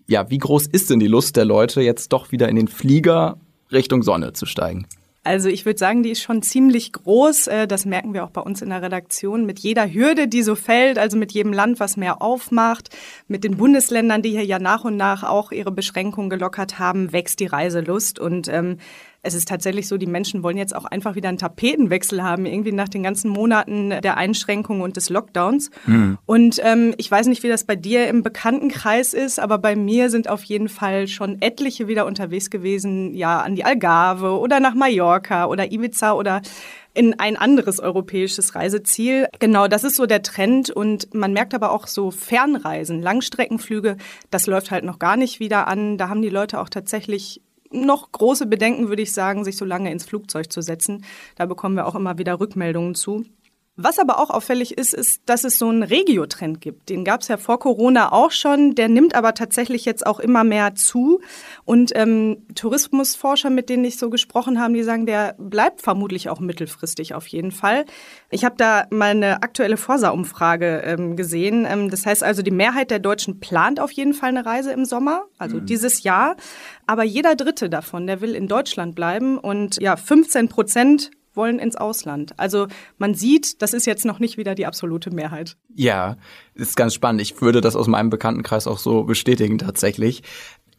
ja, wie groß ist denn die Lust der Leute, jetzt doch wieder in den Flieger Richtung Sonne zu steigen? Also ich würde sagen, die ist schon ziemlich groß. Äh, das merken wir auch bei uns in der Redaktion. Mit jeder Hürde, die so fällt, also mit jedem Land, was mehr aufmacht, mit den Bundesländern, die hier ja nach und nach auch ihre Beschränkungen gelockert haben, wächst die Reiselust. Und ähm, es ist tatsächlich so, die Menschen wollen jetzt auch einfach wieder einen Tapetenwechsel haben, irgendwie nach den ganzen Monaten der Einschränkungen und des Lockdowns. Mhm. Und ähm, ich weiß nicht, wie das bei dir im Bekanntenkreis ist, aber bei mir sind auf jeden Fall schon etliche wieder unterwegs gewesen, ja, an die Algarve oder nach Mallorca oder Ibiza oder in ein anderes europäisches Reiseziel. Genau, das ist so der Trend und man merkt aber auch so Fernreisen, Langstreckenflüge, das läuft halt noch gar nicht wieder an. Da haben die Leute auch tatsächlich noch große Bedenken, würde ich sagen, sich so lange ins Flugzeug zu setzen. Da bekommen wir auch immer wieder Rückmeldungen zu. Was aber auch auffällig ist, ist, dass es so einen Regiotrend gibt. Den gab es ja vor Corona auch schon. Der nimmt aber tatsächlich jetzt auch immer mehr zu. Und ähm, Tourismusforscher, mit denen ich so gesprochen habe, die sagen, der bleibt vermutlich auch mittelfristig auf jeden Fall. Ich habe da mal eine aktuelle Forsa-Umfrage ähm, gesehen. Ähm, das heißt also, die Mehrheit der Deutschen plant auf jeden Fall eine Reise im Sommer, also mhm. dieses Jahr. Aber jeder Dritte davon, der will in Deutschland bleiben. Und ja, 15 Prozent wollen ins Ausland. Also man sieht, das ist jetzt noch nicht wieder die absolute Mehrheit. Ja, ist ganz spannend. Ich würde das aus meinem Bekanntenkreis auch so bestätigen tatsächlich.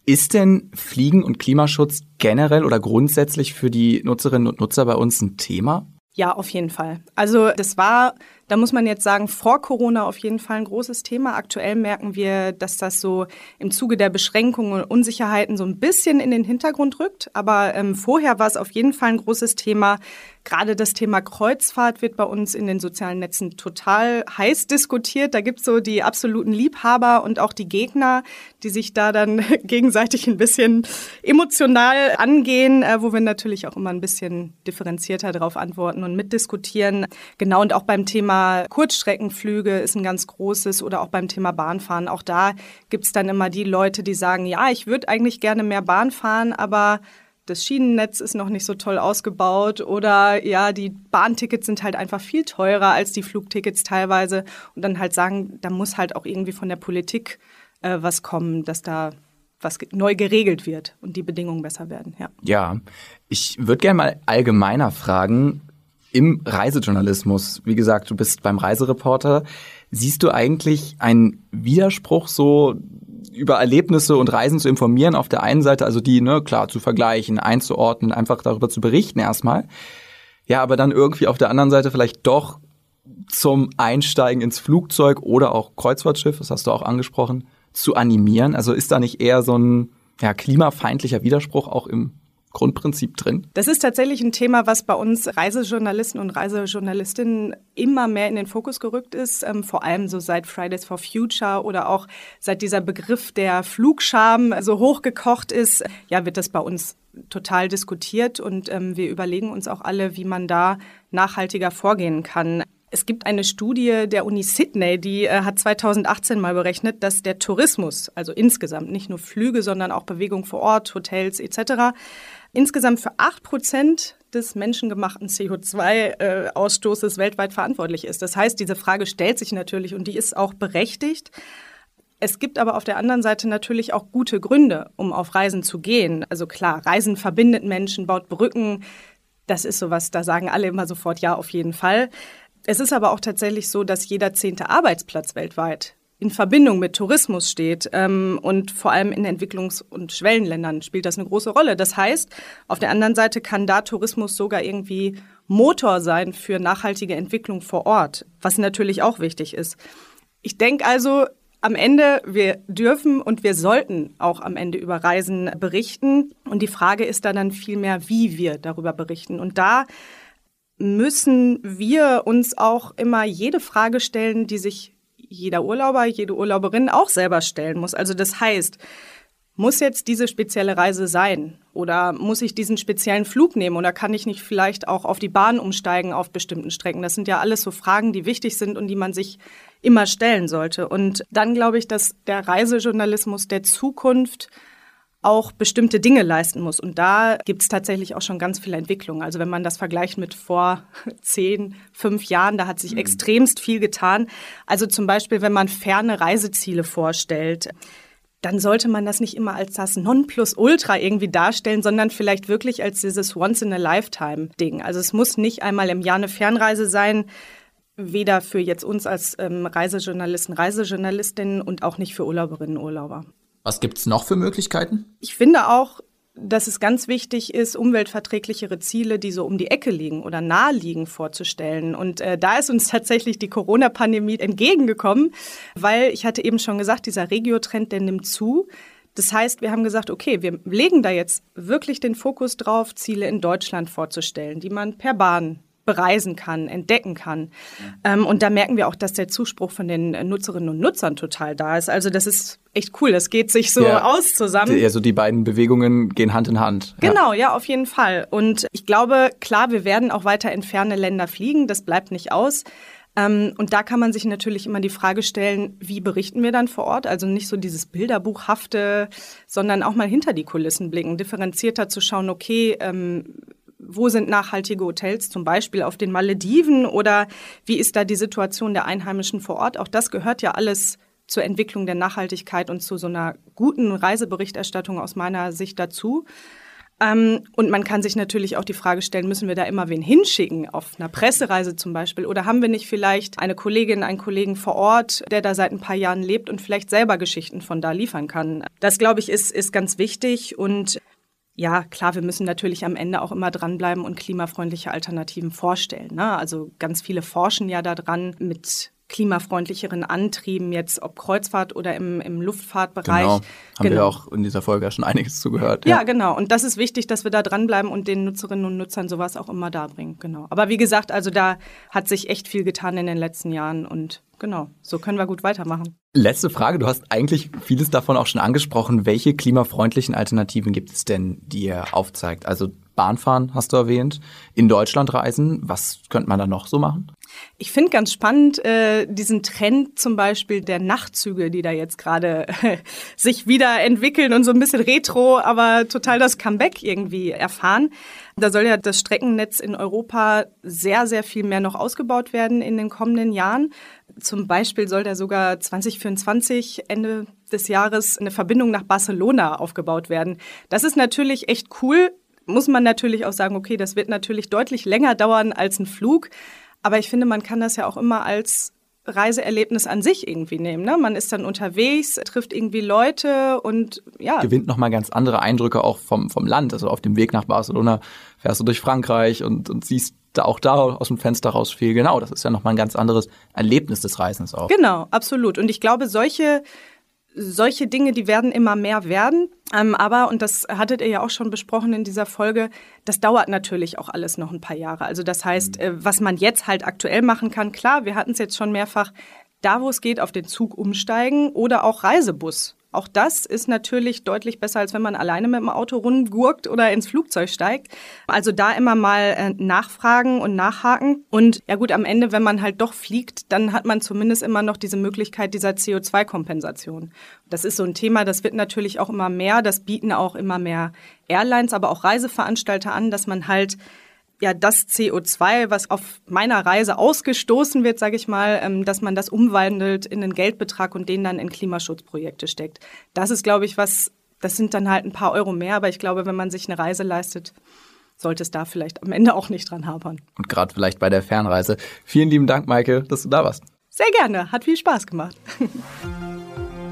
Ist denn Fliegen und Klimaschutz generell oder grundsätzlich für die Nutzerinnen und Nutzer bei uns ein Thema? Ja, auf jeden Fall. Also das war da muss man jetzt sagen, vor Corona auf jeden Fall ein großes Thema. Aktuell merken wir, dass das so im Zuge der Beschränkungen und Unsicherheiten so ein bisschen in den Hintergrund rückt. Aber ähm, vorher war es auf jeden Fall ein großes Thema. Gerade das Thema Kreuzfahrt wird bei uns in den sozialen Netzen total heiß diskutiert. Da gibt es so die absoluten Liebhaber und auch die Gegner, die sich da dann gegenseitig ein bisschen emotional angehen, äh, wo wir natürlich auch immer ein bisschen differenzierter darauf antworten und mitdiskutieren. Genau, und auch beim Thema Kurzstreckenflüge ist ein ganz großes oder auch beim Thema Bahnfahren. Auch da gibt es dann immer die Leute, die sagen, ja, ich würde eigentlich gerne mehr Bahn fahren, aber das Schienennetz ist noch nicht so toll ausgebaut oder ja, die Bahntickets sind halt einfach viel teurer als die Flugtickets teilweise und dann halt sagen, da muss halt auch irgendwie von der Politik äh, was kommen, dass da was neu geregelt wird und die Bedingungen besser werden. Ja, ja ich würde gerne mal allgemeiner fragen, im Reisejournalismus. Wie gesagt, du bist beim Reisereporter. Siehst du eigentlich einen Widerspruch so über Erlebnisse und Reisen zu informieren auf der einen Seite, also die, ne, klar, zu vergleichen, einzuordnen, einfach darüber zu berichten erstmal. Ja, aber dann irgendwie auf der anderen Seite vielleicht doch zum Einsteigen ins Flugzeug oder auch Kreuzfahrtschiff, das hast du auch angesprochen, zu animieren. Also ist da nicht eher so ein ja, klimafeindlicher Widerspruch auch im Grundprinzip drin? Das ist tatsächlich ein Thema, was bei uns Reisejournalisten und Reisejournalistinnen immer mehr in den Fokus gerückt ist, ähm, vor allem so seit Fridays for Future oder auch seit dieser Begriff der Flugscham so hochgekocht ist, ja, wird das bei uns total diskutiert und ähm, wir überlegen uns auch alle, wie man da nachhaltiger vorgehen kann. Es gibt eine Studie der Uni Sydney, die äh, hat 2018 mal berechnet, dass der Tourismus, also insgesamt nicht nur Flüge, sondern auch Bewegung vor Ort, Hotels etc., insgesamt für 8 Prozent des menschengemachten CO2-Ausstoßes weltweit verantwortlich ist. Das heißt, diese Frage stellt sich natürlich und die ist auch berechtigt. Es gibt aber auf der anderen Seite natürlich auch gute Gründe, um auf Reisen zu gehen. Also klar, Reisen verbindet Menschen, baut Brücken. Das ist sowas, da sagen alle immer sofort ja, auf jeden Fall. Es ist aber auch tatsächlich so, dass jeder zehnte Arbeitsplatz weltweit in Verbindung mit Tourismus steht. Ähm, und vor allem in Entwicklungs- und Schwellenländern spielt das eine große Rolle. Das heißt, auf der anderen Seite kann da Tourismus sogar irgendwie Motor sein für nachhaltige Entwicklung vor Ort, was natürlich auch wichtig ist. Ich denke also, am Ende, wir dürfen und wir sollten auch am Ende über Reisen berichten. Und die Frage ist dann, dann vielmehr, wie wir darüber berichten. Und da müssen wir uns auch immer jede Frage stellen, die sich jeder Urlauber, jede Urlauberin auch selber stellen muss. Also das heißt, muss jetzt diese spezielle Reise sein? Oder muss ich diesen speziellen Flug nehmen? Oder kann ich nicht vielleicht auch auf die Bahn umsteigen auf bestimmten Strecken? Das sind ja alles so Fragen, die wichtig sind und die man sich immer stellen sollte. Und dann glaube ich, dass der Reisejournalismus der Zukunft auch bestimmte Dinge leisten muss. Und da gibt es tatsächlich auch schon ganz viele Entwicklungen. Also wenn man das vergleicht mit vor zehn, fünf Jahren, da hat sich mhm. extremst viel getan. Also zum Beispiel, wenn man ferne Reiseziele vorstellt, dann sollte man das nicht immer als das Nonplusultra irgendwie darstellen, sondern vielleicht wirklich als dieses Once-in-a-Lifetime-Ding. Also es muss nicht einmal im Jahr eine Fernreise sein, weder für jetzt uns als ähm, Reisejournalisten, Reisejournalistinnen und auch nicht für Urlauberinnen, Urlauber. Was gibt's noch für Möglichkeiten? Ich finde auch, dass es ganz wichtig ist, umweltverträglichere Ziele, die so um die Ecke liegen oder nahe liegen, vorzustellen. Und äh, da ist uns tatsächlich die Corona-Pandemie entgegengekommen, weil ich hatte eben schon gesagt, dieser Regiotrend, der nimmt zu. Das heißt, wir haben gesagt, okay, wir legen da jetzt wirklich den Fokus drauf, Ziele in Deutschland vorzustellen, die man per Bahn bereisen kann, entdecken kann. Ähm, und da merken wir auch, dass der Zuspruch von den Nutzerinnen und Nutzern total da ist. Also das ist echt cool. Das geht sich so ja, aus zusammen. Also die beiden Bewegungen gehen Hand in Hand. Genau, ja. ja, auf jeden Fall. Und ich glaube, klar, wir werden auch weiter in ferne Länder fliegen. Das bleibt nicht aus. Ähm, und da kann man sich natürlich immer die Frage stellen, wie berichten wir dann vor Ort? Also nicht so dieses Bilderbuchhafte, sondern auch mal hinter die Kulissen blicken, differenzierter zu schauen, okay, ähm, wo sind nachhaltige Hotels, zum Beispiel auf den Malediven oder wie ist da die Situation der Einheimischen vor Ort? Auch das gehört ja alles zur Entwicklung der Nachhaltigkeit und zu so einer guten Reiseberichterstattung aus meiner Sicht dazu. Ähm, und man kann sich natürlich auch die Frage stellen, müssen wir da immer wen hinschicken, auf einer Pressereise zum Beispiel? Oder haben wir nicht vielleicht eine Kollegin, einen Kollegen vor Ort, der da seit ein paar Jahren lebt und vielleicht selber Geschichten von da liefern kann? Das, glaube ich, ist, ist ganz wichtig. Und ja, klar, wir müssen natürlich am Ende auch immer dranbleiben und klimafreundliche Alternativen vorstellen. Ne? Also ganz viele forschen ja daran mit klimafreundlicheren Antrieben, jetzt ob Kreuzfahrt oder im, im Luftfahrtbereich. Genau, haben genau. wir auch in dieser Folge schon einiges zugehört. Ja. ja, genau. Und das ist wichtig, dass wir da dranbleiben und den Nutzerinnen und Nutzern sowas auch immer darbringen. Genau. Aber wie gesagt, also da hat sich echt viel getan in den letzten Jahren und genau, so können wir gut weitermachen. Letzte Frage, du hast eigentlich vieles davon auch schon angesprochen. Welche klimafreundlichen Alternativen gibt es denn, die ihr aufzeigt? Also Bahnfahren hast du erwähnt, in Deutschland reisen. Was könnte man da noch so machen? Ich finde ganz spannend äh, diesen Trend zum Beispiel der Nachtzüge, die da jetzt gerade sich wieder entwickeln und so ein bisschen retro, aber total das Comeback irgendwie erfahren. Da soll ja das Streckennetz in Europa sehr, sehr viel mehr noch ausgebaut werden in den kommenden Jahren. Zum Beispiel soll da sogar 2024 Ende des Jahres eine Verbindung nach Barcelona aufgebaut werden. Das ist natürlich echt cool muss man natürlich auch sagen, okay, das wird natürlich deutlich länger dauern als ein Flug. Aber ich finde, man kann das ja auch immer als Reiseerlebnis an sich irgendwie nehmen. Ne? Man ist dann unterwegs, trifft irgendwie Leute und ja. Gewinnt nochmal ganz andere Eindrücke auch vom, vom Land. Also auf dem Weg nach Barcelona fährst du durch Frankreich und, und siehst da auch da aus dem Fenster raus viel. Genau, das ist ja nochmal ein ganz anderes Erlebnis des Reisens auch. Genau, absolut. Und ich glaube, solche solche Dinge, die werden immer mehr werden. Ähm, aber, und das hattet ihr ja auch schon besprochen in dieser Folge, das dauert natürlich auch alles noch ein paar Jahre. Also das heißt, mhm. äh, was man jetzt halt aktuell machen kann, klar, wir hatten es jetzt schon mehrfach, da wo es geht, auf den Zug umsteigen oder auch Reisebus. Auch das ist natürlich deutlich besser, als wenn man alleine mit dem Auto rumgurkt oder ins Flugzeug steigt. Also da immer mal äh, nachfragen und nachhaken. Und ja gut, am Ende, wenn man halt doch fliegt, dann hat man zumindest immer noch diese Möglichkeit dieser CO2-Kompensation. Das ist so ein Thema, das wird natürlich auch immer mehr. Das bieten auch immer mehr Airlines, aber auch Reiseveranstalter an, dass man halt ja das CO2, was auf meiner Reise ausgestoßen wird, sage ich mal, ähm, dass man das umwandelt in einen Geldbetrag und den dann in Klimaschutzprojekte steckt. Das ist, glaube ich, was, das sind dann halt ein paar Euro mehr, aber ich glaube, wenn man sich eine Reise leistet, sollte es da vielleicht am Ende auch nicht dran hapern. Und gerade vielleicht bei der Fernreise. Vielen lieben Dank, Maike, dass du da warst. Sehr gerne, hat viel Spaß gemacht.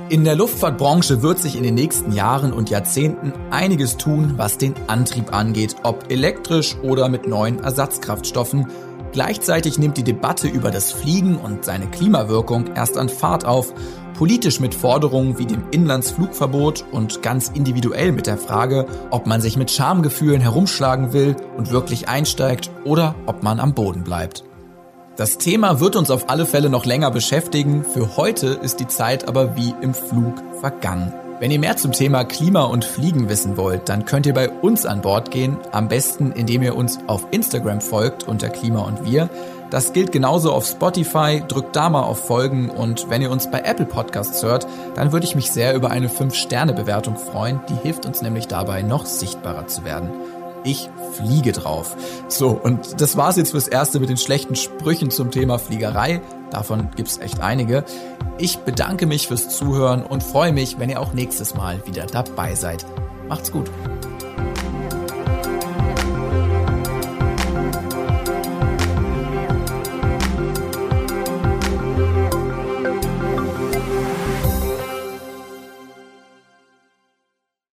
In der Luftfahrtbranche wird sich in den nächsten Jahren und Jahrzehnten einiges tun, was den Antrieb angeht, ob elektrisch oder mit neuen Ersatzkraftstoffen. Gleichzeitig nimmt die Debatte über das Fliegen und seine Klimawirkung erst an Fahrt auf, politisch mit Forderungen wie dem Inlandsflugverbot und ganz individuell mit der Frage, ob man sich mit Schamgefühlen herumschlagen will und wirklich einsteigt oder ob man am Boden bleibt. Das Thema wird uns auf alle Fälle noch länger beschäftigen. Für heute ist die Zeit aber wie im Flug vergangen. Wenn ihr mehr zum Thema Klima und Fliegen wissen wollt, dann könnt ihr bei uns an Bord gehen. Am besten, indem ihr uns auf Instagram folgt unter Klima und Wir. Das gilt genauso auf Spotify. Drückt da mal auf Folgen und wenn ihr uns bei Apple Podcasts hört, dann würde ich mich sehr über eine 5-Sterne-Bewertung freuen. Die hilft uns nämlich dabei, noch sichtbarer zu werden. Ich fliege drauf. So, und das war's jetzt fürs Erste mit den schlechten Sprüchen zum Thema Fliegerei. Davon gibt's echt einige. Ich bedanke mich fürs Zuhören und freue mich, wenn ihr auch nächstes Mal wieder dabei seid. Macht's gut.